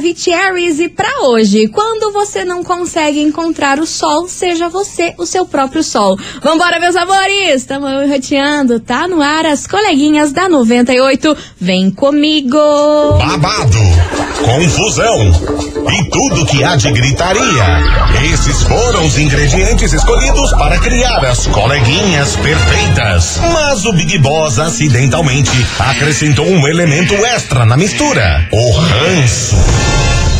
Maravicheries e para hoje, quando você não consegue encontrar o sol, seja você o seu próprio sol. Vambora, meus amores! Estamos roteando, tá no ar as coleguinhas da 98. Vem comigo! Babado, confusão e tudo que há de gritaria. Esses foram os ingredientes escolhidos para criar as coleguinhas perfeitas. Mas o Big Boss acidentalmente acrescentou um elemento extra na mistura: o ranço.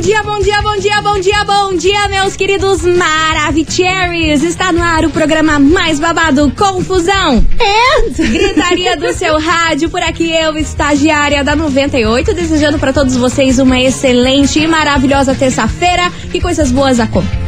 dia, bom dia, bom dia, bom dia, bom dia, meus queridos Maravicheries! Está no ar o programa mais babado, Confusão. É, gritaria do seu rádio, por aqui eu, estagiária da 98, desejando para todos vocês uma excelente e maravilhosa terça-feira, que coisas boas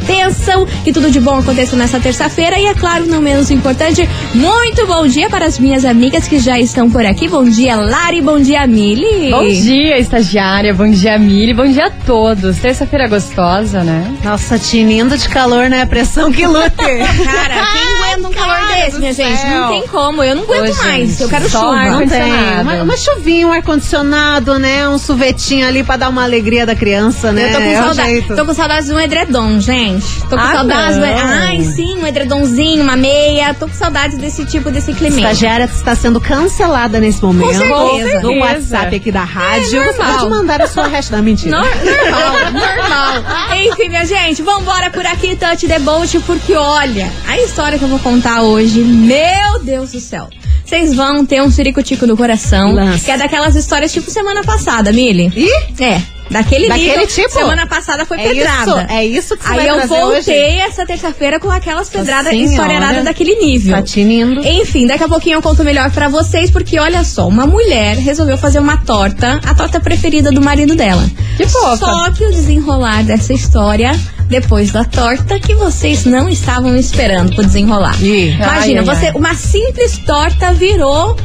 aconteçam, que tudo de bom aconteça nessa terça-feira e, é claro, não menos importante, muito bom dia para as minhas amigas que já estão por aqui. Bom dia, Lari, bom dia, Mili. Bom dia, estagiária. Bom dia, Mili. Bom dia a todos. Terça-feira gostosa, né? Nossa, tinindo de calor, né? Pressão que lute. Cara, quem aguenta um calor desse, minha gente? Não tem como, eu não aguento Ô, mais. gente, Eu quero chuva. Não tem. Uma, uma chuvinha, um ar-condicionado, né? Um sorvetinho ali pra dar uma alegria da criança, né? Eu tô com, É saudade, tô com saudades de um edredom, gente. Tô com Ah, saudades. do-. Ai, sim, um edredomzinho, uma meia. Tô com saudades desse tipo, desse clima. Estagiária está sendo cancelada nesse momento. certeza. No WhatsApp aqui da rádio. É Você normal. pode mandar a sua hashtag. Não, mentira. Nor- Normal, normal. Enfim, minha gente, vambora por aqui, Touch the Boat, porque olha, a história que eu vou contar hoje, meu Deus do céu. Vocês vão ter um ciricutico no coração. Que é daquelas histórias tipo semana passada, Mili. Ih? É, daquele, Daquele nível. tipo? Semana passada foi É pedrada. isso, é isso que você Aí eu voltei hoje? essa terça-feira com aquelas pedradas Senhora. historiaradas daquele nível. Tá tinindo. Enfim, daqui a pouquinho eu conto melhor pra vocês, porque olha só, uma mulher resolveu fazer uma torta, a torta preferida do marido dela. Que fofa. Só que o desenrolar dessa história, depois da torta, que vocês não estavam esperando pro desenrolar. Ih. Imagina, Ai, ai, você, ai. uma simples torta virou.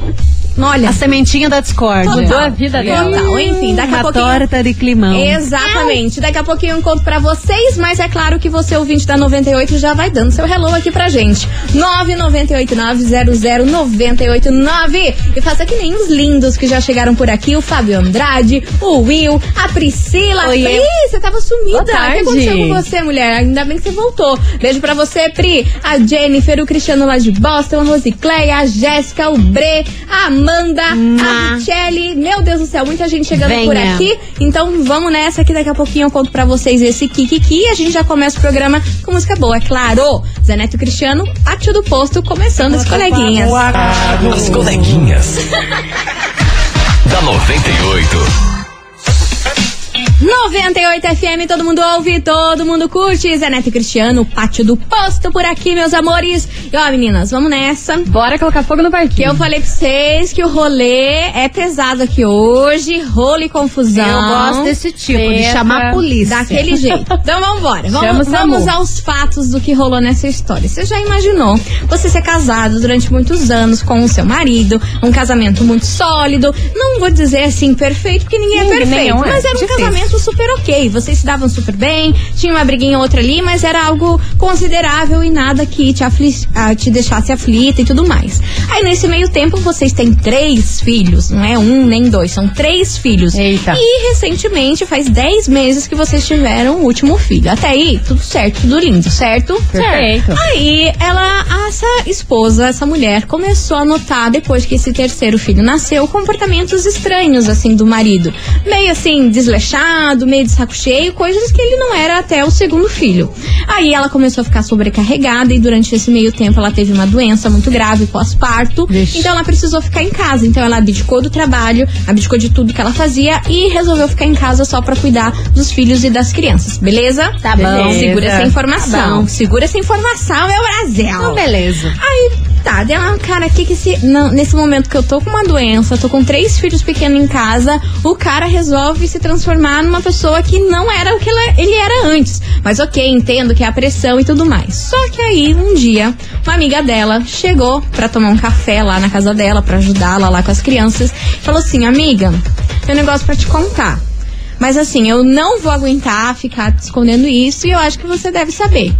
Olha, A sementinha da discórdia. Mudou a vida dela. total. Enfim, daqui a Uma pouquinho. torta de climão. Exatamente. Daqui a pouquinho eu conto pra vocês, mas é claro que você, ouvinte da 98, já vai dando seu hello aqui pra gente. 998900989. E faça que nem os lindos que já chegaram por aqui: o Fábio Andrade, o Will, a Priscila. Oiê. Pri, você tava sumida. Boa O que aconteceu com você, mulher? Ainda bem que você voltou. Beijo pra você, Pri, a Jennifer, o Cristiano lá de Boston, a Rosicléia, a Jéssica, o Bre, a Amanda, a Mua. Michele. Meu Deus do céu, muita gente chegando por Venha. aqui. Então vamos nessa que daqui a pouquinho eu conto pra vocês esse Kikiki e a gente já começa o programa com música boa, é claro. Zé Neto e Cristiano, Pátio do Posto, começando as coleguinhas. As coleguinhas. da 98. 98 FM, todo mundo ouve, todo mundo curte. Zé Neto e Cristiano, Pátio do Posto por aqui, meus amores. E ó, meninas, vamos nessa. Bora colocar fogo no parquinho. eu falei pra vocês que o rolê é pesado aqui hoje, rolo e confusão. Eu gosto desse tipo, de chamar a polícia. Daquele jeito. Então vamos embora. Chama Vamos, vamos aos fatos do que rolou nessa história. Você já imaginou você ser casado durante muitos anos com o seu marido, um casamento muito sólido. Não vou dizer assim perfeito, porque ninguém é perfeito. é. Mas era um Difícil. casamento super ok. Vocês se davam super bem, tinha uma briguinha ou outra ali, mas era algo considerável e nada que te, afli ah, te deixasse aflita e tudo mais. Aí nesse meio tempo vocês têm três filhos, não é um nem dois, são três filhos. Eita. E recentemente, faz 10 meses que vocês tiveram o último filho. Até aí, tudo certo, tudo lindo, certo? Perfeito. Aí ela, essa esposa, essa mulher, começou a notar, depois que esse terceiro filho nasceu, comportamentos estranhos, assim, do marido. Meio assim, desleixado, meio de saco cheio, coisas que ele não era até o segundo filho. Aí ela começou a ficar sobrecarregada e durante esse meio tempo ela teve uma doença muito grave pós-parto. Então ela precisou ficar em casa. Então ela abdicou do trabalho, abdicou de tudo que ela fazia e resolveu ficar em casa só pra cuidar dos filhos e das crianças. Beleza? Tá bom. Beleza. Segura essa Tá informação. bom. Segura essa informação, meu Brasil. Então, beleza. Aí, tá, dela, cara, que que esse. não, nesse momento que eu tô com uma doença, tô com três filhos pequenos em casa, o cara resolve se transformar numa pessoa que não era o que ela- ele era antes. Mas ok, entendo que é a pressão e tudo mais. Só que aí, um dia, uma amiga dela chegou pra tomar um café lá na casa dela, pra ajudá-la lá com as crianças, falou assim: amiga, tem um negócio pra te contar. Mas assim, eu não vou aguentar ficar escondendo isso e eu acho que você deve saber.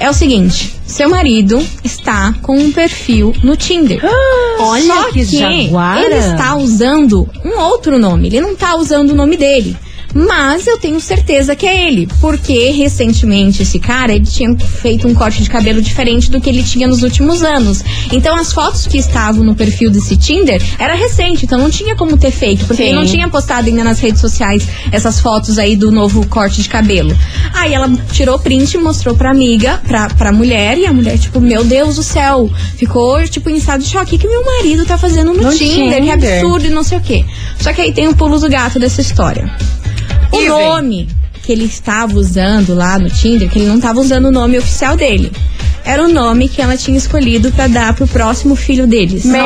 É o seguinte, seu marido está com um perfil no Tinder. Olha Só que que jaguara. ele está usando um outro nome, ele não está usando o nome dele. Mas eu tenho certeza que é ele, porque recentemente esse cara ele tinha feito um corte de cabelo diferente do que ele tinha nos últimos anos. Então as fotos que estavam no perfil desse Tinder era recente, então não tinha como ter fake, porque Sim. ele não tinha postado ainda nas redes sociais essas fotos aí do novo corte de cabelo. Aí ela tirou print e mostrou pra amiga, pra, pra mulher, e a mulher, tipo, meu Deus do céu, ficou, tipo, em estado de choque. O que, que meu marido tá fazendo no, No Tinder? Que Tinder. absurdo e não sei o quê. Só que aí tem o pulo do gato dessa história. O nome que ele estava usando lá no Tinder, que ele não estava usando o nome oficial dele. Era o nome que ela tinha escolhido pra dar pro próximo filho deles. Meu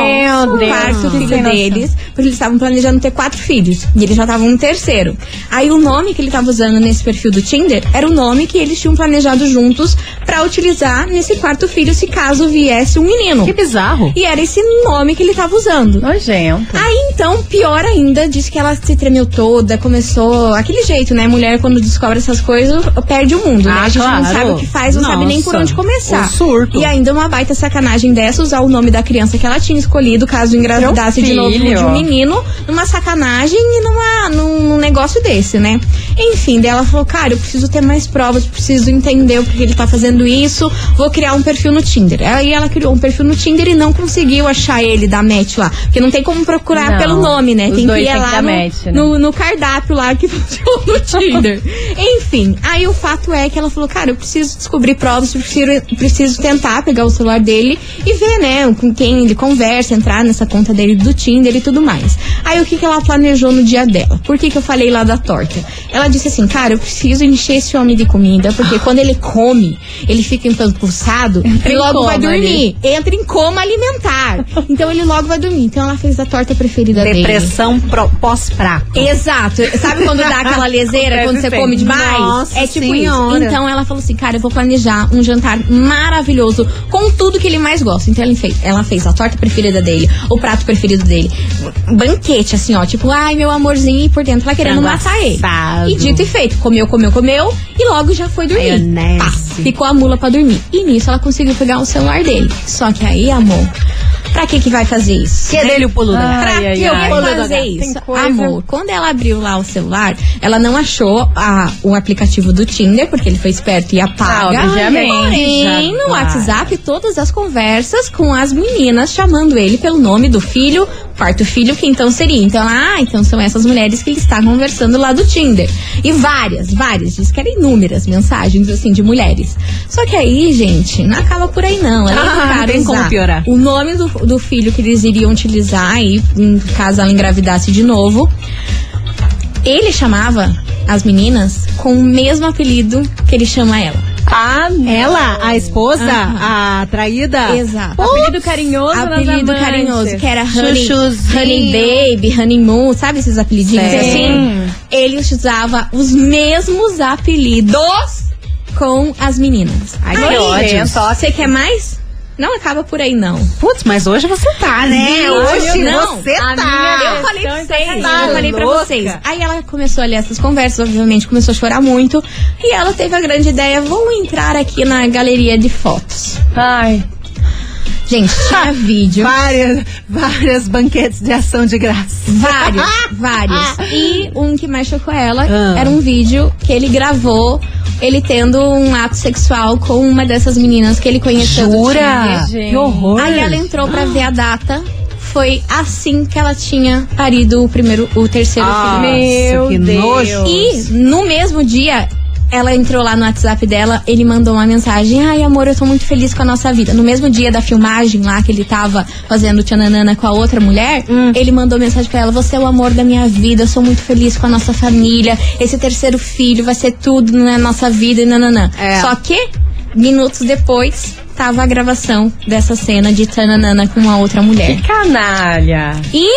o Deus, quarto que filho deles, porque eles estavam planejando ter quatro filhos. E eles já estavam no terceiro. Aí o nome que ele estava usando nesse perfil do Tinder era o nome que eles tinham planejado juntos pra utilizar nesse quarto filho, se caso viesse um menino. Que bizarro. E era esse nome que ele estava usando. Nojento. Aí então, pior ainda, disse que ela se tremeu toda, começou aquele jeito, né? Mulher quando descobre essas coisas, perde o mundo, né? Ah, A gente não claro. sabe o que faz, não sabe nem por Nossa, onde começar. Surto. E ainda uma baita sacanagem dessa, usar o nome da criança que ela tinha escolhido, caso engravidasse de novo de um menino, numa sacanagem e numa, num, num negócio desse, né? Enfim, daí ela falou, cara, eu preciso ter mais provas, preciso entender o que ele tá fazendo isso, vou criar um perfil no Tinder. Aí ela criou um perfil no Tinder e não conseguiu achar ele da match lá. Porque não tem como procurar Não, pelo nome, né? Tem que ir tem que lá dar no, match, né? no, no cardápio lá que funciona no Tinder. Enfim, aí o fato é que ela falou, cara, eu preciso descobrir provas, eu preciso, preciso tentar pegar o celular dele e ver, né, com quem ele conversa, entrar nessa conta dele do Tinder e tudo mais. Aí o que, que ela planejou no dia dela? Por que, que eu falei lá da torta? Ela disse assim, cara, eu preciso encher esse homem de comida, porque quando ele come, ele fica Entra e logo vai coma ali. dormir. Entra em coma alimentar. Então ele logo vai dormir. Então ela fez a torta preferida dele. Depressão pós-prato. Exato. Sabe quando dá aquela leseira quando você come demais? Nossa é tipo Senhora. isso. Então ela falou assim, cara, eu vou planejar um jantar maravilhoso com tudo que ele mais gosta. Então ela fez, ela fez a torta preferida dele, o prato preferido dele, banquete assim, ó, tipo, ai meu amorzinho e por dentro ela querendo Frango matar ele. assado. E dito e feito, comeu, comeu, comeu e logo já foi dormir. Maionese. Pá, ficou a mula pra dormir. E nisso ela conseguiu pegar o celular dele. Só que aí, amor, pra que que vai fazer isso? Que é dele o pulo Ah. gato. Pra Ai, que ai, eu ai. vou fazer isso? coisa- Amor, quando ela abriu lá o celular, ela não achou a, o aplicativo do Tinder, porque ele foi esperto e apaga. Ah, obviamente. Porém, no. WhatsApp, todas as conversas com as meninas chamando ele pelo nome do filho, quarto filho, que então seria. Então, ah, então são essas mulheres que ele está conversando lá do Tinder. E várias, várias, diz que eram inúmeras mensagens, assim, de mulheres. Só que aí, gente, não acaba por aí não. Ela Ah, tentaram tem como piorar. o nome do, do filho que eles iriam utilizar aí, em caso ela engravidasse de novo. Ele chamava as meninas com o mesmo apelido que ele chama ela. Ah, Ela, a esposa, Aham. a traída. Exato. apelido carinhoso Apelido carinhoso, que era Honey, Chuchuzinho. honey Baby, Honeymoon, sabe esses apelidinhos Sim. assim? Ele usava os mesmos apelidos com as meninas. Ai, que Aí, ódio. Você quer mais? Não acaba por aí, não. Putz, mas hoje você tá, né? Gente, Hoje não. você tá. Eu falei pra Então, vocês, tá eu falei pra vocês. Aí ela começou a ler essas conversas, obviamente começou a chorar muito. E ela teve a grande ideia, vou entrar aqui na galeria de fotos. Ai, Gente, tinha vídeo. Várias, várias banquetes de ação de graça. Vários, vários. E um que mais chocou ela Ah. era um vídeo que ele gravou ele tendo um ato sexual com uma dessas meninas que ele conheceu. Jura? Que horror. Aí ela entrou pra ver a data. Foi assim que ela tinha parido o primeiro, o terceiro Ah, filho. Meu que Deus. nojo. E no mesmo dia, ela entrou lá no WhatsApp dela, ele mandou uma mensagem: Ai, amor, eu tô muito feliz com a nossa vida. No mesmo dia da filmagem lá que ele tava fazendo tchananana com a outra mulher, ele mandou mensagem pra ela: Você é o amor da minha vida, eu sou muito feliz com a nossa família. Esse terceiro filho vai ser tudo na nossa vida e nananã. É. Só que, minutos depois. Tava a gravação dessa cena de Tananana com a outra mulher. que canalha. E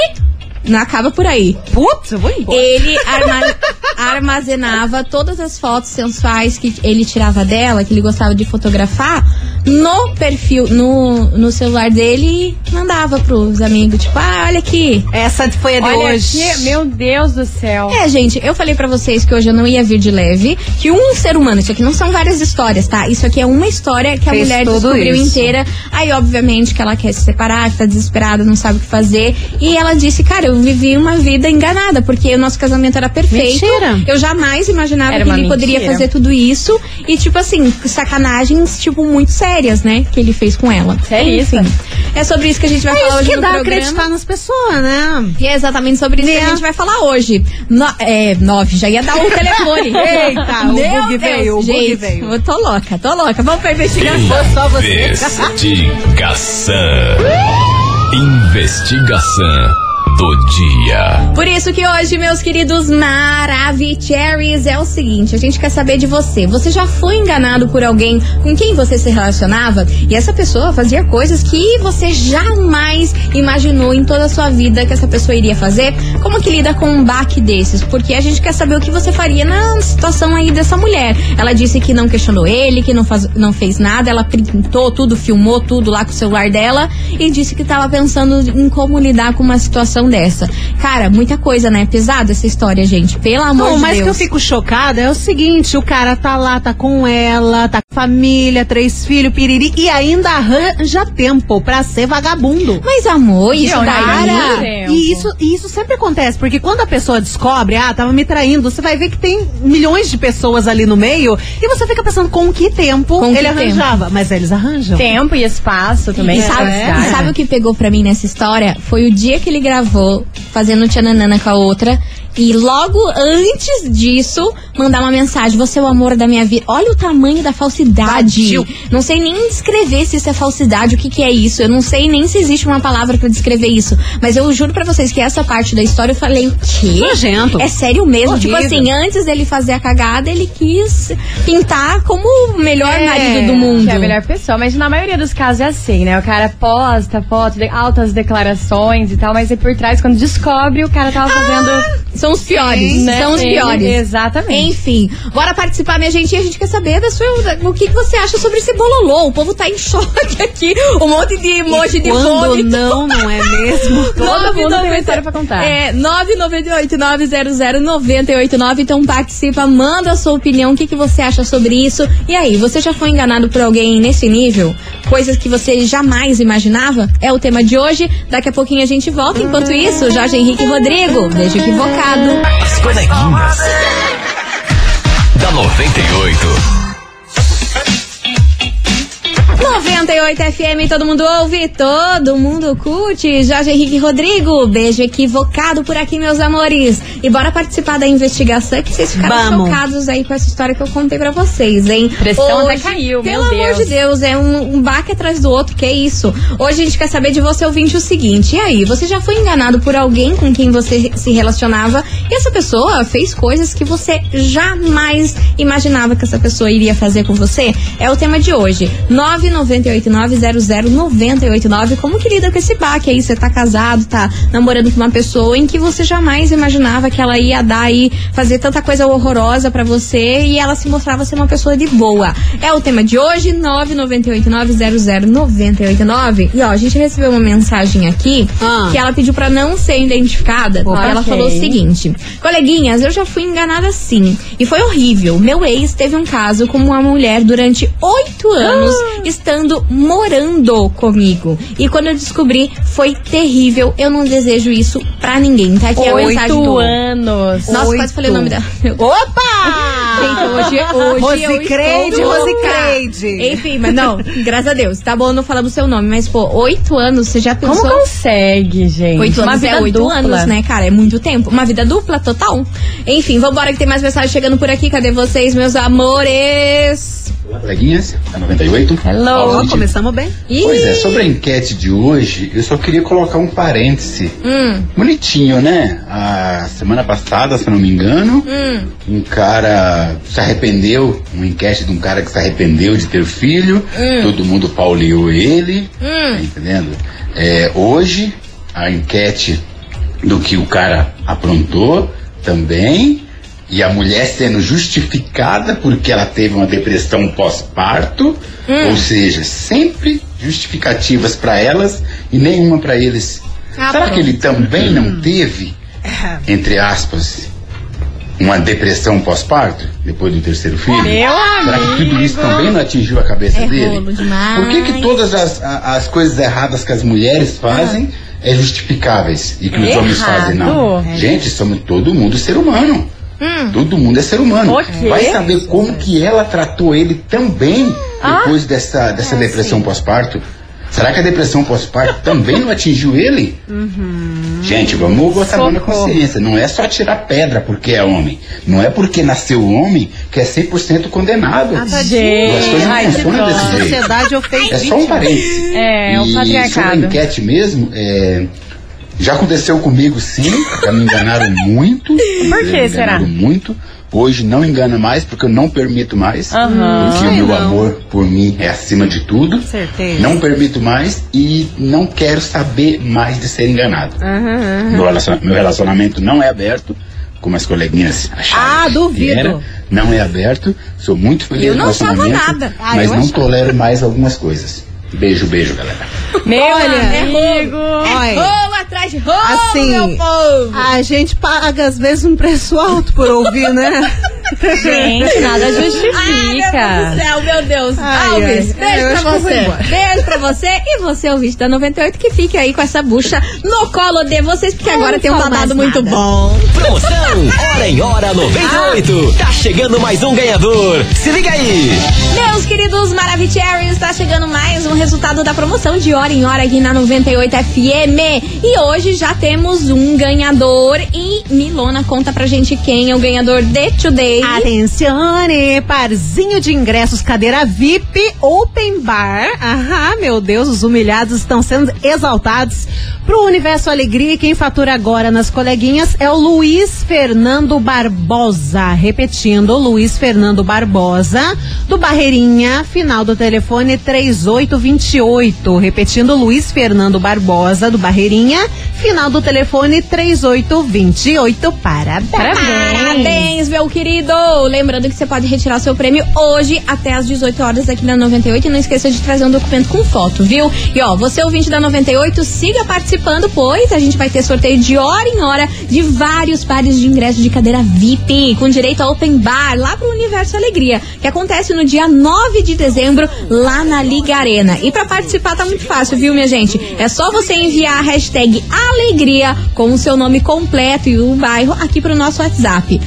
não acaba por aí. Putz, eu vou embora. Ele arma- armazenava todas as fotos sensuais que ele tirava dela, que ele gostava de fotografar, no perfil, no, no celular dele e mandava pros amigos, tipo, ah, olha aqui. Essa foi a de Olha hoje. aqui, meu Deus do céu. É, gente, eu falei pra vocês que hoje eu não ia vir de leve, que um ser humano, isso aqui não são várias histórias, tá? Isso aqui é uma história que a Fez mulher tudo descobriu isso. inteira. Aí, obviamente, que ela quer se separar, que tá desesperada, não sabe o que fazer. E ela disse, cara, eu vivi uma vida enganada, porque o nosso casamento era perfeito. Mentira. Eu jamais imaginava Era que ele poderia mentira. fazer tudo isso. E, tipo assim, sacanagens, tipo, muito sérias, né? Que ele fez com ela. Seríssimo. Enfim, é sobre isso que a gente vai É falar isso hoje que no dá programa. acreditar nas pessoas, né? E é exatamente sobre isso que Né? a gente vai falar hoje. No, é, nove, já ia dar o telefone. Eita, o Meu bug Deus, veio, o bug gente, veio. Eu tô louca, tô louca. Vamos pra investigação. Só você. Investigação. Investigação do dia. Por isso que hoje, meus queridos Maravicheries, é o seguinte: a gente quer saber de você. Você já foi enganado por alguém com quem você se relacionava e essa pessoa fazia coisas que você jamais imaginou em toda a sua vida que essa pessoa iria fazer? Como que lida com um baque desses? Porque a gente quer saber o que você faria na situação aí dessa mulher. Ela disse que não questionou ele, que não, faz, não fez nada, ela printou tudo, filmou tudo lá com o celular dela e disse que tava pensando em como lidar com uma situação dessa. Cara, muita coisa, né? Pesada essa história, gente. Pelo amor Não, de mas Deus. que eu fico chocada é o seguinte: o cara tá lá, tá com ela, tá família, três filhos, piriri, e ainda arranja tempo pra ser vagabundo. Mas amor, isso daí. Para! E isso, e isso sempre acontece, porque quando a pessoa descobre, ah, tava me traindo, você vai ver que tem milhões de pessoas ali no meio e você fica pensando com que tempo Com que ele arranjava. Mas eles arranjam. Tempo e espaço também. E sabe, É. e sabe o que pegou pra mim nessa história? Foi o dia que ele gravou fazendo tchananana com a outra. E logo antes disso, mandar uma mensagem: Você é o amor da minha vida. Olha o tamanho da falsidade. Não sei nem descrever se isso é falsidade, o que, que é isso. Eu não sei nem se existe uma palavra pra descrever isso. Mas eu juro pra vocês que essa parte da história eu falei: O quê? Nojento. É sério mesmo? Horrível. Tipo assim, antes dele fazer a cagada, ele quis pintar como o melhor É, marido do mundo. Que é a melhor pessoa, mas na maioria dos casos é assim, né? O cara posta foto, de altas declarações e tal, mas aí por trás, quando descobre, o cara tava fazendo. São os piores, Sim, né? são os Sim, piores. exatamente. Enfim, bora participar, minha gente. E a gente quer saber da sua, da- o que, que você acha sobre esse bololô. O povo tá em choque aqui. Um monte de emoji de Quando fome. não, não é mesmo? Todo mundo tem uma história pra contar. É, 998-900-989. Então participa, manda a sua opinião, o que, que você acha sobre isso. E aí, você já foi enganado por alguém nesse nível? Coisas que você jamais imaginava? É o tema de hoje. Daqui a pouquinho a gente volta. Enquanto isso, Jorge Henrique Rodrigo. Beijo equivocado. As coleguinhas. da 98. 98 FM, todo mundo ouve, todo mundo curte. Jorge Henrique Rodrigo, beijo equivocado por aqui, meus amores. E bora participar da investigação, que vocês ficaram Vamos. chocados aí com essa história que eu contei pra vocês, hein? Pressão até caiu, Pelo meu amor Deus. de Deus, é um, um baque atrás do outro, que é isso. Hoje a gente quer saber de você, ouvinte, o seguinte. E aí, você já foi enganado por alguém com quem você se relacionava e essa pessoa fez coisas que você jamais imaginava que essa pessoa iria fazer com você? É o tema de hoje. 998900989. Como que lida com esse baque aí? Você tá casado, tá namorando com uma pessoa em que você jamais imaginava que ela ia dar aí, fazer tanta coisa horrorosa pra você e ela se mostrava ser uma pessoa de boa. É o tema de hoje, 998900989. E ó, a gente recebeu uma mensagem aqui Ah. que ela pediu pra não ser identificada. Opa, ela ok. falou o seguinte: Coleguinhas, eu já fui enganada sim. E foi horrível. Meu ex teve um caso com uma mulher durante oito anos, estando morando comigo. E quando eu descobri, foi terrível. Eu não desejo isso pra ninguém. Tá aqui a mensagem Oito do. anos. Nossa, quase falei o nome dela. Opa! Gente, hoje, hoje Rosicreide, estou. Rosicreide. Enfim, mas não, graças a Deus. Tá bom, não falamos seu nome, mas pô, oito anos, você já pensou? Como consegue, gente? Oito anos é oito anos, né, cara? É muito tempo. Uma vida dupla, total. Enfim, vambora que tem mais mensagem chegando por aqui. Cadê vocês, meus amores? Olá, coleguinhas, da 98. Hello. Gente, começamos bem. Ih, Pois é, sobre a enquete de hoje, eu só queria colocar um parêntese. Hum, Bonitinho, né? A semana passada, se eu não me engano, hum. um cara se arrependeu, uma enquete de um cara que se arrependeu de ter filho, todo mundo pauleou ele, tá entendendo? É, hoje, a enquete do que o cara aprontou também, e a mulher sendo justificada porque ela teve uma depressão pós-parto, Hum. ou seja, sempre justificativas para elas e nenhuma para eles. Ah, Será pronto. que ele também não teve, entre aspas, uma depressão pós-parto depois do terceiro filho? Meu Será que tudo isso também não atingiu a cabeça É dele? Por que, que todas as, as coisas erradas que as mulheres fazem é justificáveis e que os homens fazem não? Errado. Gente, somos todo mundo ser humano. Hum. Todo mundo é ser humano. O quê? Vai saber como que ela tratou ele também Ah. depois dessa, dessa depressão pós-parto. Será que a depressão pós-parto também não atingiu ele? Gente, vamos botar a mão na consciência. Não é só tirar pedra porque é homem. Não é porque nasceu homem que é 100% condenado. Ah, tá Gente, As coisas não ai, funcionam desse jeito. Sociedade É só um parênteses. É, o e patriarcado. sobre a enquete mesmo, é, já aconteceu comigo sim, já me enganaram muito. Por que será? muito. Hoje não engana mais porque eu não permito mais. Aham. Porque o Ai, meu não. amor por mim é acima de tudo. Certeza. Não permito mais e não quero saber mais de ser enganado. Meu, relaciona- meu relacionamento não é aberto, como as coleguinhas acharam. Ah, duvido. era. Não é aberto. Sou muito feliz Eu no relacionamento, nada. Ah, mas não achava. tolero mais algumas coisas. Beijo, beijo, galera. Meu Olha, é amigo. Olha, Rolo atrás de rolo, Assim, meu povo. a gente paga às vezes um preço alto por ouvir, né? Gente, nada Ai, meu Deus justifica. do céu, meu Deus. Ai, Alves, ai. beijo pra você. Beijo pra você e você, ouvinte da 98, que fique aí com essa bucha no colo de vocês, porque agora tem um babado muito nada. bom. Promoção Hora em Hora 98. Tá chegando mais um ganhador. Se liga aí. Meus queridos Maravicheries, está chegando mais um resultado da promoção de hora em hora aqui na 98 FM. E hoje já temos um ganhador. E Milona conta pra gente quem é o ganhador de Today. Atencione, parzinho de ingressos, cadeira VIP, open bar. Aham, meu Deus, os humilhados estão sendo exaltados pro Universo Alegria. Quem fatura agora nas coleguinhas é o Luiz Fernando Barbosa. Repetindo, Luiz Fernando Barbosa, do Barreirinha, final do telefone 3828. Repetindo, Luiz Fernando Barbosa, do Barreirinha, final do telefone 3828. Parabéns. Parabéns. Parabéns, meu querido! Lembrando que você pode retirar seu prêmio hoje até às 18 horas aqui na 98 e não esqueça de trazer um documento com foto, viu? E ó, você ouvinte da 98, siga participando, pois a gente vai ter sorteio de hora em hora de vários pares de ingresso de cadeira VIP, com direito a open bar, lá pro Universo Alegria, que acontece no dia 9 de dezembro, lá na Liga Arena. E pra participar tá muito fácil, viu, minha gente? É só você enviar a hashtag Alegria com o seu nome completo e o bairro aqui pro nosso WhatsApp.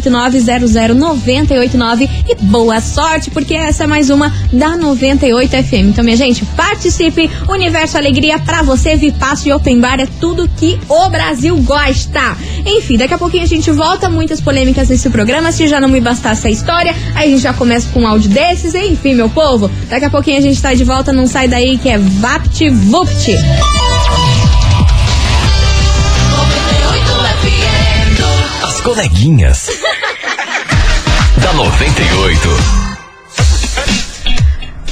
998900989 e boa sorte, porque essa é mais uma da 98 FM. Então, minha gente, participe. Universo Alegria pra você, Vipasso e Open Bar é tudo que o Brasil gosta. Enfim, daqui a pouquinho a gente volta. Muitas polêmicas nesse programa. Se já não me bastasse a história, aí a gente já começa com um áudio desses. Enfim, meu povo, daqui a pouquinho a gente tá de volta. Não sai daí que é Vapt Vupt. As coleguinhas. Da 98.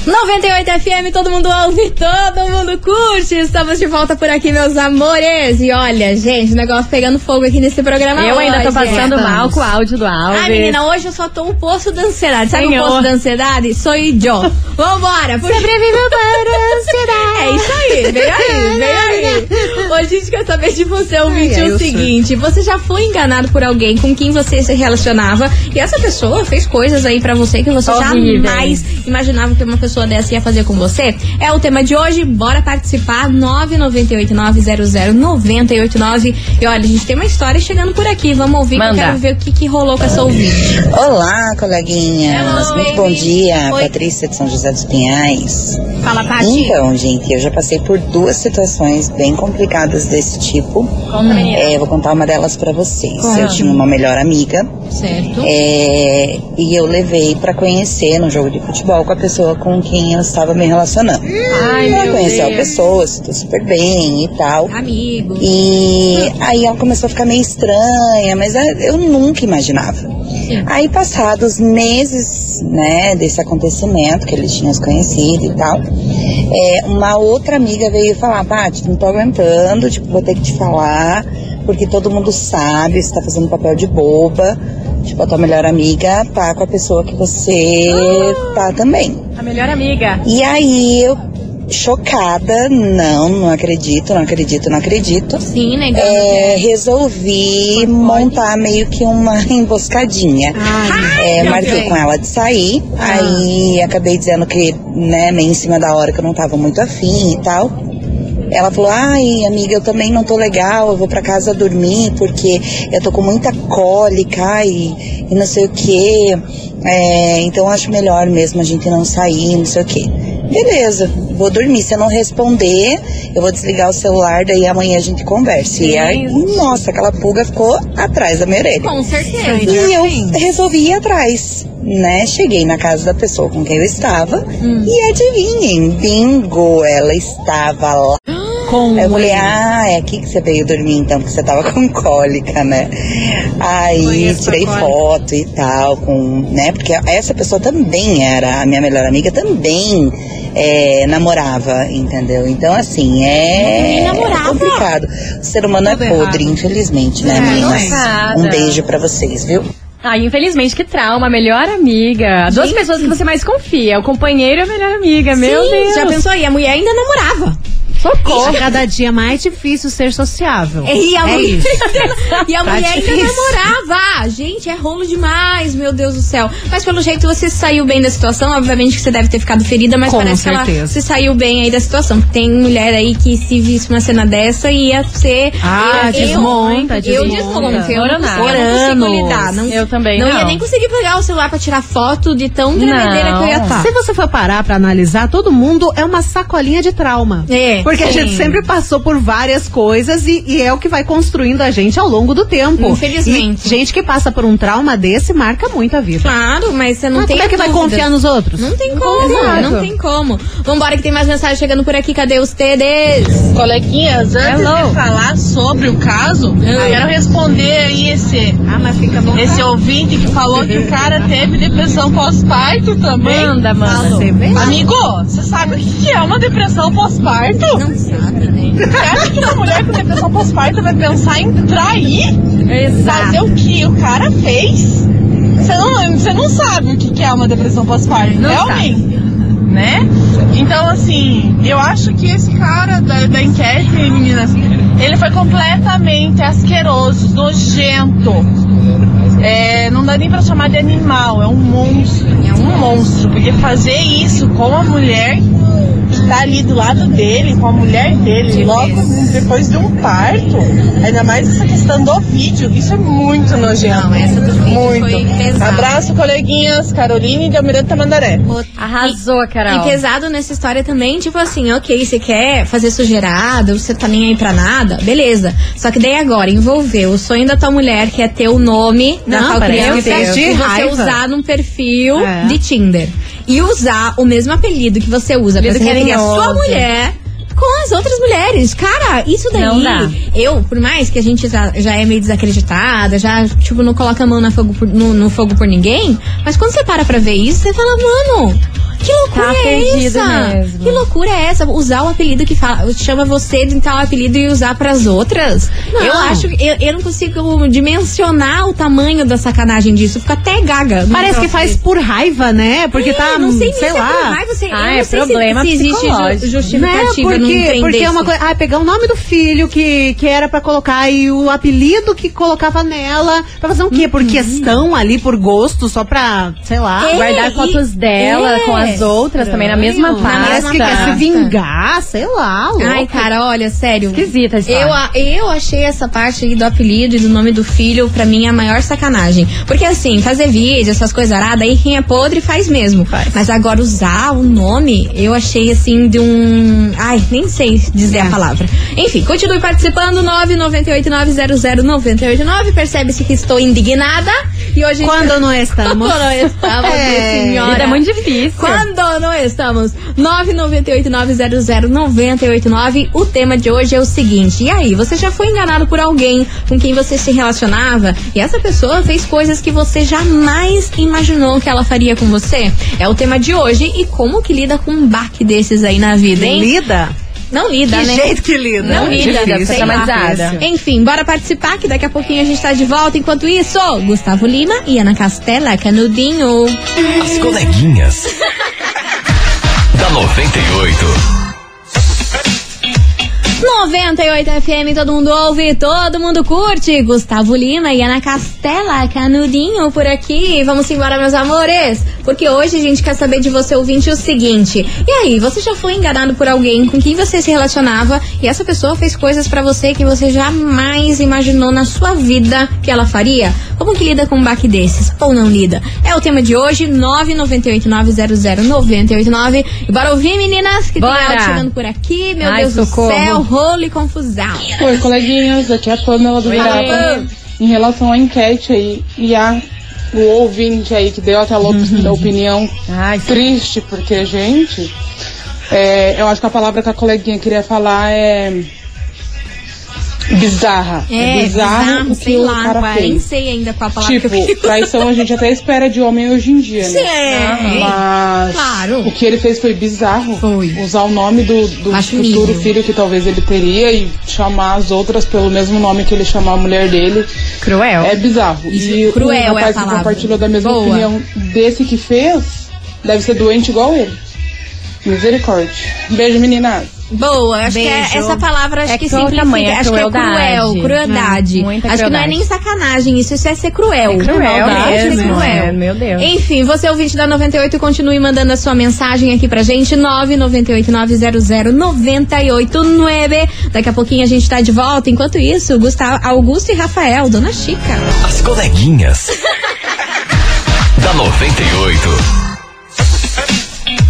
98 FM, todo mundo ouve, todo mundo curte. Estamos de volta por aqui, meus amores. E olha, gente, o negócio pegando fogo aqui nesse programa. Eu ainda tô hoje. passando mal com o áudio do Alves. Ai, menina, hoje eu só tô um poço da ansiedade. Sabe Senhor. o poço da ansiedade? Sou eu. Vambora. Por... Sobreviveu para ansiedade. É isso aí, vem aí, vem aí. Hoje a gente quer saber de você, ouvinte, Ai, ai, o seguinte: você já foi enganado por alguém com quem você se relacionava e essa pessoa fez coisas aí pra você que você Horríveis. jamais imaginava que uma pessoa dessa ia fazer com você? É o tema de hoje, bora participar. 998900989. E olha, a gente tem uma história chegando por aqui. Vamos ouvir que eu quero ver o que, que rolou com essa ouvinte. Olá, coleguinhas. Hello, Muito baby. bom dia. Oi. Patrícia de São José dos Pinhais. Fala, Paty. Então, gente, eu já passei por duas situações bem complicadas desse tipo. Conta, menina. É, eu vou contar uma delas pra vocês. Eu tinha uma melhor amiga Certo. é, e eu levei pra conhecer no jogo de futebol com a pessoa com quem eu estava me relacionando. Ai, Ela conheceu a pessoa, se deu super bem e tal. Amigo. E aí ela começou a ficar meio estranha, mas é, eu nunca imaginava. Aí passados meses, né, desse acontecimento que eles tinham se conhecido e tal, é, uma outra amiga veio falar, Paty, não tô aguentando, tipo, vou ter que te falar, porque todo mundo sabe, você tá fazendo papel de boba. Tipo, a tua melhor amiga tá com a pessoa que você tá também. A melhor amiga. E aí eu, chocada, não, não acredito, não acredito, não acredito. Sim, negão. É, resolvi montar meio que uma emboscadinha. É, marquei com ela de sair, aí acabei dizendo que, né, meio em cima da hora que eu não tava muito afim e tal. Ela falou, ai, amiga, eu também não tô legal, eu vou pra casa dormir porque eu tô com muita cólica e, e não sei o que. então acho melhor mesmo a gente não sair, não sei o que. Beleza, vou dormir. Se eu não responder, eu vou desligar o celular, daí amanhã a gente conversa. E aí, nossa, aquela pulga ficou atrás da minha orelha. Com certeza. E eu resolvi ir atrás, né? Cheguei na casa da pessoa com quem eu estava e adivinhem, bingo, ela estava lá. Com Aí eu falei, ah, é aqui que você veio dormir então, porque você tava com cólica, né? Aí tirei foto e tal, com, né? Porque essa pessoa também era, a minha melhor amiga também é, namorava, entendeu? Então, assim, é, é complicado. O ser humano Tudo é podre, infelizmente, né, meninas? nossa. Um beijo pra vocês, viu? Ah, infelizmente, que trauma. Melhor amiga. Duas pessoas que você mais confia. O companheiro e a melhor amiga. Meu Sim, Deus. já pensou? E a mulher ainda namorava. Socorro. Cada dia mais difícil ser sociável. E a, é mulher, isso. e a Tá mulher ainda difícil. namorava. Gente, é rolo demais, meu Deus do céu. Mas pelo jeito você saiu bem da situação. Obviamente que você deve ter ficado ferida, mas Com parece que certeza. ela se saiu bem aí da situação. Tem mulher aí que se visse uma cena dessa ia ser. Ah, eu, desmonta, eu, eu desmonta. desmonto. Eu não, consigo, eu não Oranos. consigo lidar. Não, Eu também Não, não. ia nem conseguir pegar o celular pra tirar foto de tão tremedeira que eu ia estar. Se você for parar pra analisar, todo mundo é uma sacolinha de trauma. É, Porque a sim. gente sempre passou por várias coisas e, e é o que vai construindo a gente ao longo do tempo. Infelizmente. E gente que passa por um trauma desse marca muito a vida. Claro, mas você não Mas tem como é que vai confiar nos outros? Não tem como, Exato. não tem como. Vambora que tem mais mensagem chegando por aqui. Cadê os TDs? Coleguinhas, antes Hello. de falar sobre o caso, quero responder aí esse, Ah, mas fica bom. esse ouvinte que falou que o cara teve depressão pós-parto também. Manda, manda. Amigo, você sabe o que é uma depressão pós-parto? Não sabe, né? Você acha que uma mulher com depressão pós-parto vai pensar em trair? Fazer o que o cara fez? Você não, você não sabe o que é uma depressão pós-parto, realmente. Né? Então, assim, eu acho que esse cara da, da enquete, meninas, ele foi completamente asqueroso, nojento. É, não dá nem pra chamar de animal, é um monstro. É um monstro, porque fazer isso com a mulher que tá ali do lado dele, com a mulher dele, logo depois de um parto, ainda mais essa questão do vídeo, isso é muito nojento. Não, essa do vídeo muito. foi pesada. Abraço, coleguinhas, Caroline de Almirante Tamandaré. Arrasou, Carol. E pesado nessa história também, tipo assim, ok, você quer fazer sujeirada, você tá nem aí pra nada, beleza. Só que daí agora, envolveu o sonho da tua mulher, que é ter o nome Não, criança, eu fiz de você usar num perfil É. de Tinder. E usar o mesmo apelido que você usa pra se referir à sua mulher com as outras mulheres. Cara, isso daí. Não dá. Eu, por mais que a gente já, já é meio desacreditada, já, tipo, não coloca a mão na fogo por- no, no fogo por ninguém, mas quando você para pra ver isso, você fala, mano. Que loucura Tá é essa? mesmo. Que loucura é essa? Usar o apelido que fala, chama você de tal apelido e usar pras outras? Não. Eu acho que eu, eu não consigo dimensionar o tamanho da sacanagem disso. Fica até gaga. Parece que faz por raiva, né? Porque É, tá, não sei nem sei se é lá. por raiva, sei, Ah, não é sei problema se, se existe ju- justificativa Porque, porque é uma coisa. Ah, pegar o nome do filho que, que era pra colocar e o apelido que colocava nela. Pra fazer o quê? Por questão ali, por gosto, só pra, sei lá. Uhum. É, Guardar e- fotos dela é. com as outras também na mesma Parece pasta. que quer se vingar, sei lá. Louco. Ai, cara, olha, sério. Esquisita a história. Eu, eu achei essa parte aí do apelido e do nome do filho, pra mim, a maior sacanagem. Porque assim, fazer vídeo, essas coisas aradas, aí quem é podre faz mesmo. Mas agora usar o nome, eu achei assim de um. Ai, nem sei dizer É. a palavra. Enfim, continue participando, 998900989. Percebe-se que estou indignada. E hoje. Quando não estamos. Quando não estamos, É. senhora. Vida é muito difícil. Quando não estamos? 998900989. O tema de hoje é o seguinte: e aí, você já foi enganado por alguém com quem você se relacionava e essa pessoa fez coisas que você jamais imaginou que ela faria com você? É o tema de hoje e como que lida com um baque desses aí na vida, hein? Lida? Não lida, Que né? jeito que lida. Não lida, Difícil, sei tá lá. traumatizada. Enfim, bora participar que daqui a pouquinho a gente tá de volta. Enquanto isso, Gustavo Lima e Ana Castela, Canudinho. As coleguinhas. da 98. 98 FM, todo mundo ouve, todo mundo curte. Gustavo Lima e Ana Castela, Canudinho por aqui. Vamos embora, meus amores. Porque hoje a gente quer saber de você, ouvinte, o seguinte. E aí, você já foi enganado por alguém com quem você se relacionava e essa pessoa fez coisas pra você que você jamais imaginou na sua vida que ela faria? Como que lida com um baque desses? Ou não lida? É o tema de hoje, 998900989. E bora ouvir, meninas, que Bora. tem áudio chegando por aqui. Meu Ai, Deus socorro. do céu, rolo e confusão. Oi, coleguinhas, aqui é a Pamela do. Pam. Em relação à enquete aí, e a o ouvinte aí que deu aquela op- opinião Ai, triste, porque, gente, é, eu acho que a palavra que a coleguinha queria falar é bizarra. É, bizarro o que sei lá, cara é, nem fez. sei ainda qual a palavra que Tipo, traição a gente até espera de homem hoje em dia, né? Sim, Mas Claro. o que ele fez foi bizarro. Foi. Usar o nome do, do futuro filho que talvez ele teria e chamar as outras pelo mesmo nome que ele chamou a mulher dele. cruel. É bizarro. Isso, e cruel é o a rapaz que palavra. compartilhou da mesma Boa. opinião desse que fez, deve ser doente igual ele. Misericórdia. Beijo, meninas. Boa, acho que é, Beijo. essa palavra acho É que simplifica. mãe, é acho que é crueldade. cruel, crueldade. É, acho que não é crueldade. nem sacanagem isso, isso é ser cruel. É cruel ser cruel. é, meu Deus. Enfim, você ouvinte da 98, continue mandando a sua mensagem aqui pra gente, 998-900-989. Daqui a pouquinho a gente tá de volta. Enquanto isso, Gustavo, Augusto e Rafael, Dona Chica. As coleguinhas. da 98.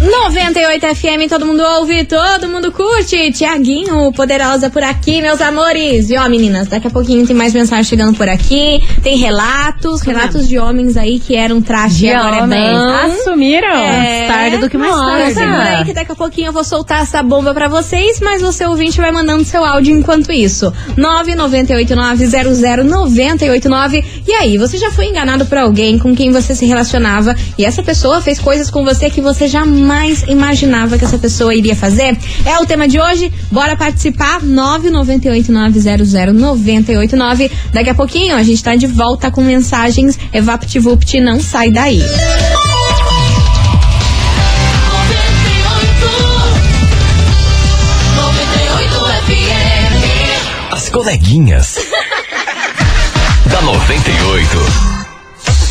98 FM, todo mundo ouve, todo mundo curte. Tiaguinho, poderosa por aqui, meus amores. E ó, meninas, daqui a pouquinho tem mais mensagem chegando por aqui. Tem relatos, relatos de homens aí que eram traje e agora homens. é bom. Assumiram. É, tarde do que mais tarde. Segura aí que daqui a pouquinho eu vou soltar essa bomba pra vocês, mas você ouvinte vai mandando seu áudio enquanto isso. 998900989. E aí, você já foi enganado por alguém com quem você se relacionava e essa pessoa fez coisas com você que você jamais imaginava que essa pessoa iria fazer? É o tema de hoje. Bora participar. 998900989. Daqui a pouquinho a gente tá de volta com mensagens. EvaptVupt, não sai daí. As coleguinhas. Da 98.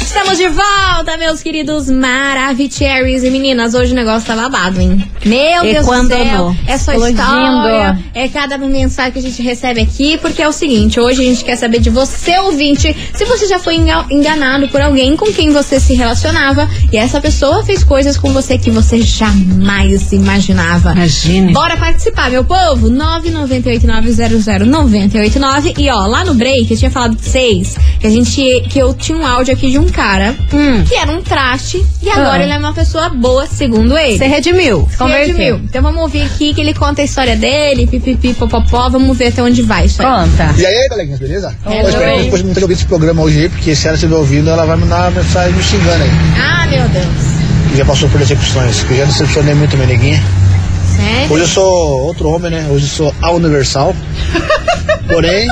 Estamos de volta, meus queridos Maravicheries e meninas. Hoje o negócio tá babado, hein? Meu E Deus quando do céu. não? É só Explodindo. história. É cada mensagem que a gente recebe aqui, porque é o seguinte: hoje a gente quer saber de você, ouvinte, se você já foi enga- enganado por alguém com quem você se relacionava e essa pessoa fez coisas com você que você jamais imaginava. Imagine. Bora participar, meu povo! 998900989. E ó, lá no break eu tinha falado de seis, que a gente. que eu tinha um áudio aqui de um cara Hum. que era um traste e agora Ah. ele é uma pessoa boa, segundo ele. Você redimiu. Converteu. redimiu. Então vamos ouvir aqui que ele conta a história dele, pipipi, popopó, vamos ver até onde vai isso aí. Conta. E aí, coleguinhas, beleza? Oi. Eu espero que depois não tenha ouvido esse programa hoje aí, porque se ela estiver ouvindo, ela vai mandar uma mensagem me xingando aí. Ah, meu Deus. Que já passou por decepções, que eu já decepcionei muito minha neguinha. Sério? Hoje eu sou outro homem, né? Hoje eu sou a universal. Porém,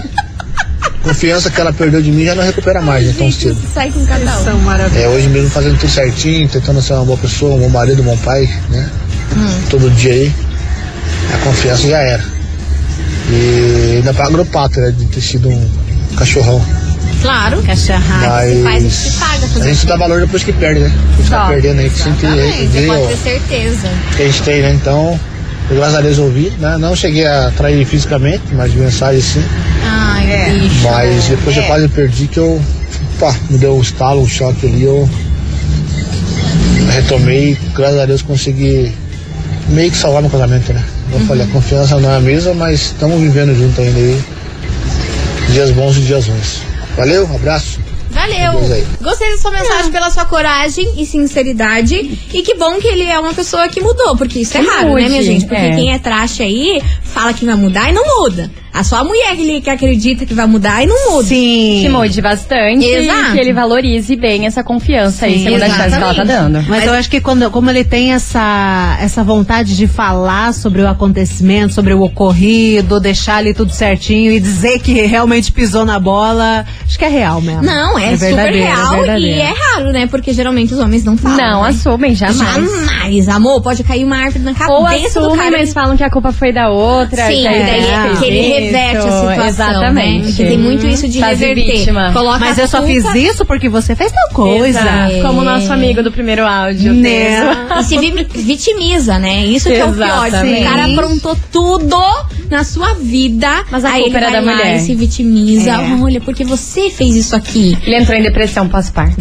confiança que ela perdeu de mim já não recupera mais, né? Tão Gente, cedo. sai com cada um. É, hoje mesmo fazendo tudo certinho, tentando ser uma boa pessoa, um bom marido, um bom pai, né? Todo dia aí. A confiança já era. E ainda o pato, né? De ter sido um cachorrão. Claro. Cachorrada. Ah, se faz, a gente Mas se paga. a gente dá valor depois que perde, né? A gente tá Só. perdendo aí, que sempre vê pode ter certeza. que a gente tem, né? Então, eu, graças a Deus ouvi, né? Não cheguei a trair fisicamente, mas de mensagem sim. Ai, É. Mas depois É. eu quase perdi que eu. Pá, me deu um estalo, um choque ali, eu retomei, graças a Deus consegui meio que salvar meu casamento, né? Eu Uhum. falei, a confiança não é a mesma, mas estamos vivendo junto ainda aí. Dias bons e dias ruins. Valeu, abraço. Valeu! Gostei da sua mensagem pela sua coragem e sinceridade. E que bom que ele é uma pessoa que mudou, porque isso é raro, né, minha gente? Porque é. quem é traste aí fala que vai mudar e não muda. A sua mulher que, que acredita que vai mudar e não muda. Sim. Que mude bastante Exato. e que ele valorize bem essa confiança aí, Sim, segunda chance que ela tá exatamente. dando. Mas eu acho que quando, como ele tem essa, essa vontade de falar sobre o acontecimento, sobre o ocorrido, deixar ali tudo certinho e dizer que realmente pisou na bola, acho que é real mesmo. Não, é, super verdadeiro, real e verdadeiro. é raro, né? Porque geralmente os homens não falam. Não né? assumem, jamais. Jamais, amor. Pode cair uma árvore na cabeça Ou do assumem, cara. mas falam que a culpa foi da outra. Sim, que aí daí fez que ele isso. Reverte a situação. Exatamente. Né? Que tem muito isso de Faz reverter. vítima. Coloca Mas a eu só fiz isso porque você fez tal coisa. Exato. Como o nosso amigo do primeiro áudio. Né? E se vi- vitimiza, né? Isso que é o pior. Exatamente. O cara aprontou tudo na sua vida. Mas a aí culpa ele era vai da mulher. e se vitimiza. É. Olha, porque você fez isso aqui. Ele entrou em depressão pós-parto.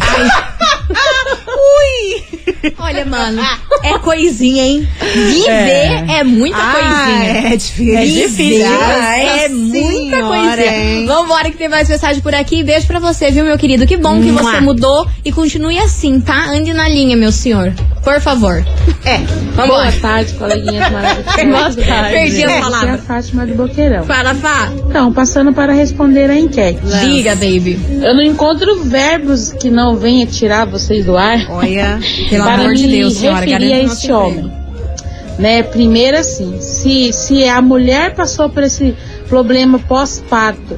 Olha, mano, é coisinha, hein? Viver é, muita Ah, coisinha. é difícil. É difícil. é Nossa muita Senhora, coisinha. hein? Vambora que tem mais mensagem por aqui. Beijo pra você, viu, meu querido? Que bom que você mudou e continue assim, tá? Ande na linha, meu senhor. Por favor. É. Vambora. Boa tarde, coleguinhas maravilhosas. Boa tarde. Perdi as Aqui é a. Fátima de Boqueirão. Fala, Fá. Então, passando para responder a enquete. Diga, baby. Eu não encontro verbos que não venha tirar vocês do ar Olha. Pelo para amor me de Deus, senhora. referir garante a emprego. homem. Né? Primeiro assim, se, se a mulher passou por esse problema pós-parto,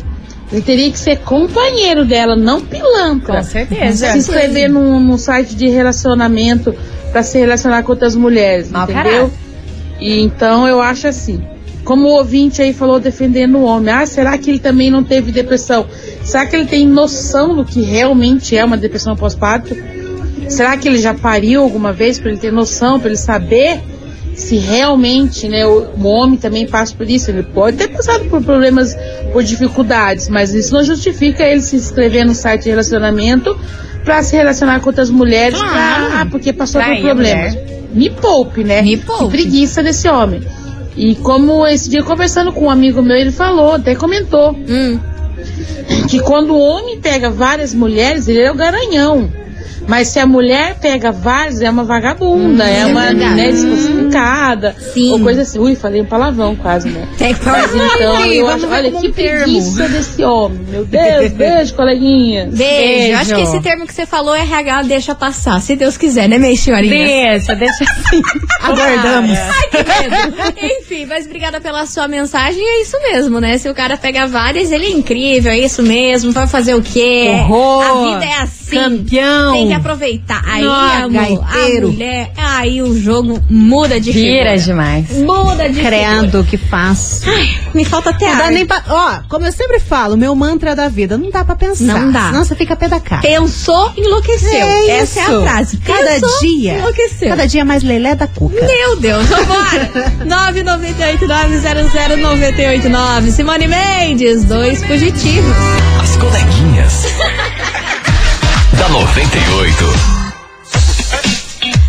ele teria que ser companheiro dela, não pilantra. Com certeza. Se inscrever num, num site de relacionamento para se relacionar com outras mulheres, Mau entendeu? E então eu acho assim. Como o ouvinte aí falou defendendo o homem, ah, será que ele também não teve depressão? Será que ele tem noção do que realmente é uma depressão pós-parto? Será que ele já pariu alguma vez para ele ter noção, para ele saber se realmente, né, o homem também passa por isso? Ele pode ter passado por problemas, por dificuldades, mas isso não justifica ele se inscrever no site de relacionamento para se relacionar com outras mulheres, pra- Claro. ah, porque passou por Trair a problemas. Me poupe, né? Me poupe. Que preguiça desse homem. E como esse dia conversando com um amigo meu, ele falou, até comentou, Hum. que quando o homem pega várias mulheres, ele é o garanhão. Mas se a mulher pega várias, é uma vagabunda, é é uma verdade. né, desclassificada. Sim. Ou coisa assim. Ui, falei um palavrão quase, né? Tem que Mas então, Ai, eu acho, olha, que termo. preguiça desse homem. Meu Deus, beijo, coleguinha. Beijo. Beijo. Acho que esse termo que você falou, RH, deixa passar. Se Deus quiser, né, minha senhorinha? Deixa, deixa assim. Aguardamos. Ai, que medo. Enfim, mas obrigada pela sua mensagem. É isso mesmo, né? Se o cara pega várias, ele é incrível, é isso mesmo. Vai fazer o quê? Horror. A vida é assim. Campeão. Tem que aproveitar. Aí, amor, a mulher, aí o jogo muda de Vira figura. demais. Muda de figura. Credo, que fácil. Me falta até Não dá nem pra. Ó, como eu sempre falo, meu mantra da vida, não dá pra pensar. Não dá. Senão você fica pé da cara. Pensou, enlouqueceu. É Essa é a isso. frase. Cada Pensou, dia. Enlouqueceu. Cada dia mais lelé da cuca. Meu Deus, vambora! 998-900-989. Simone Mendes, dois fugitivos. As coleguinhas. da 98.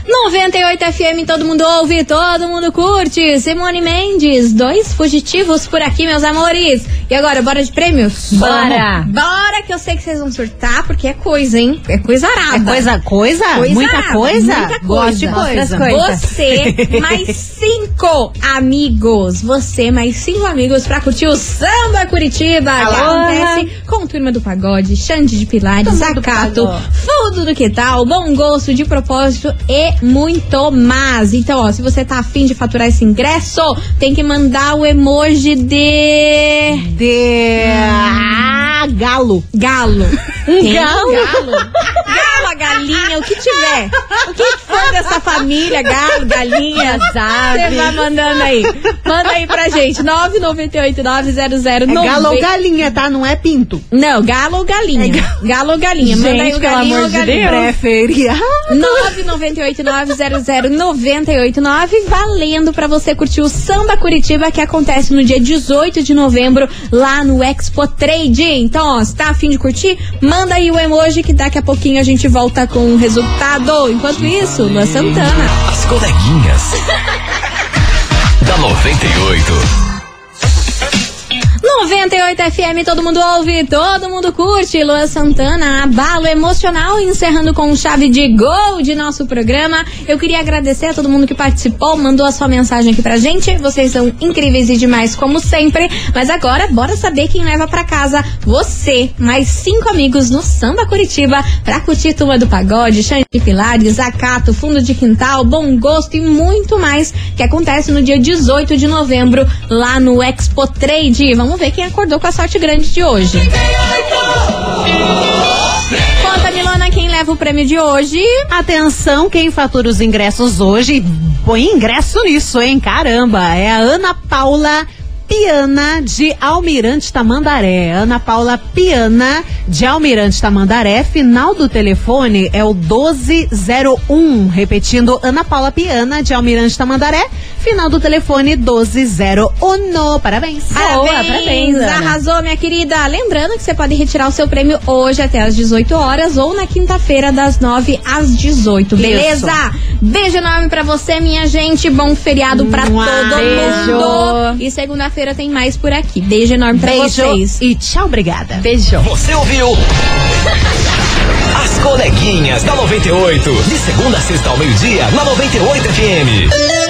98 FM, todo mundo ouve, todo mundo curte. Simone Mendes, dois fugitivos por aqui, meus amores. E agora, bora de prêmios? Bora. Bora, que eu sei que vocês vão surtar, porque é coisa, hein? É coisa arada. É coisa, coisa? Coisa muita arada, coisa? muita Gosto de coisa. coisa. Você mais cinco amigos. Você mais cinco amigos pra curtir o Samba Curitiba. Que acontece com Turma do Pagode, Xande de Pilares, Zacato. Fundo do Que Tal, Bom Gosto de Propósito e muito mais. Então, ó, se você tá afim de faturar esse ingresso, tem que mandar o emoji de... De. Ah, galo. Galo. Tem galo? Galo. Galo, o que tiver. O que for dessa família, galo, galinha, Você vai mandando aí. Manda aí pra gente. 998 900 É galo ou galinha, tá? Não é pinto. Não, galo ou galinha. galo ou galinha. Manda aí o Gente, pelo amor de galinha. Preferia. 998900989 valendo pra você curtir o Samba Curitiba que acontece no dia 18 de novembro lá no Expo Trade. Então, ó, se tá afim de curtir, manda aí o emoji que daqui a pouquinho a gente volta com o resultado. Enquanto isso, Lua Santana. As coleguinhas. da 98. 98 FM, todo mundo ouve, todo mundo curte. Lua Santana, abalo emocional, encerrando com chave de gol de nosso programa. Eu queria agradecer a todo mundo que participou, mandou a sua mensagem aqui pra gente. Vocês são incríveis e demais, como sempre. Mas agora, bora saber quem leva pra casa você, mais cinco amigos no Samba Curitiba, pra curtir Turma do Pagode, Xande Pilares, Zacato, Fundo de Quintal, Bom Gosto e muito mais, que acontece no dia 18 de novembro, lá no Expo Trade. Vamos ver quem acordou com a sorte grande de hoje. Conta, Milona, quem leva o prêmio de hoje? Atenção, quem fatura os ingressos hoje, põe ingresso nisso, hein? Caramba, é a Ana Paula Piana de Almirante Tamandaré. Ana Paula Piana de Almirante Tamandaré. Final do telefone é o 1201. Repetindo, Ana Paula Piana de Almirante Tamandaré. Final do telefone 1201. Parabéns. Boa, parabéns. Ana. Arrasou, minha querida. Lembrando que você pode retirar o seu prêmio hoje até às 18 horas ou na quinta-feira, das 9 às 18. Beleza? Beijo enorme pra você, minha gente. Bom feriado pra todo Beijo. mundo. E segunda-feira tem mais por aqui. Beijo enorme pra Beijo vocês. e tchau, obrigada. Beijo. Você ouviu? As coleguinhas da 98. De segunda a sexta ao meio-dia, na 98 FM.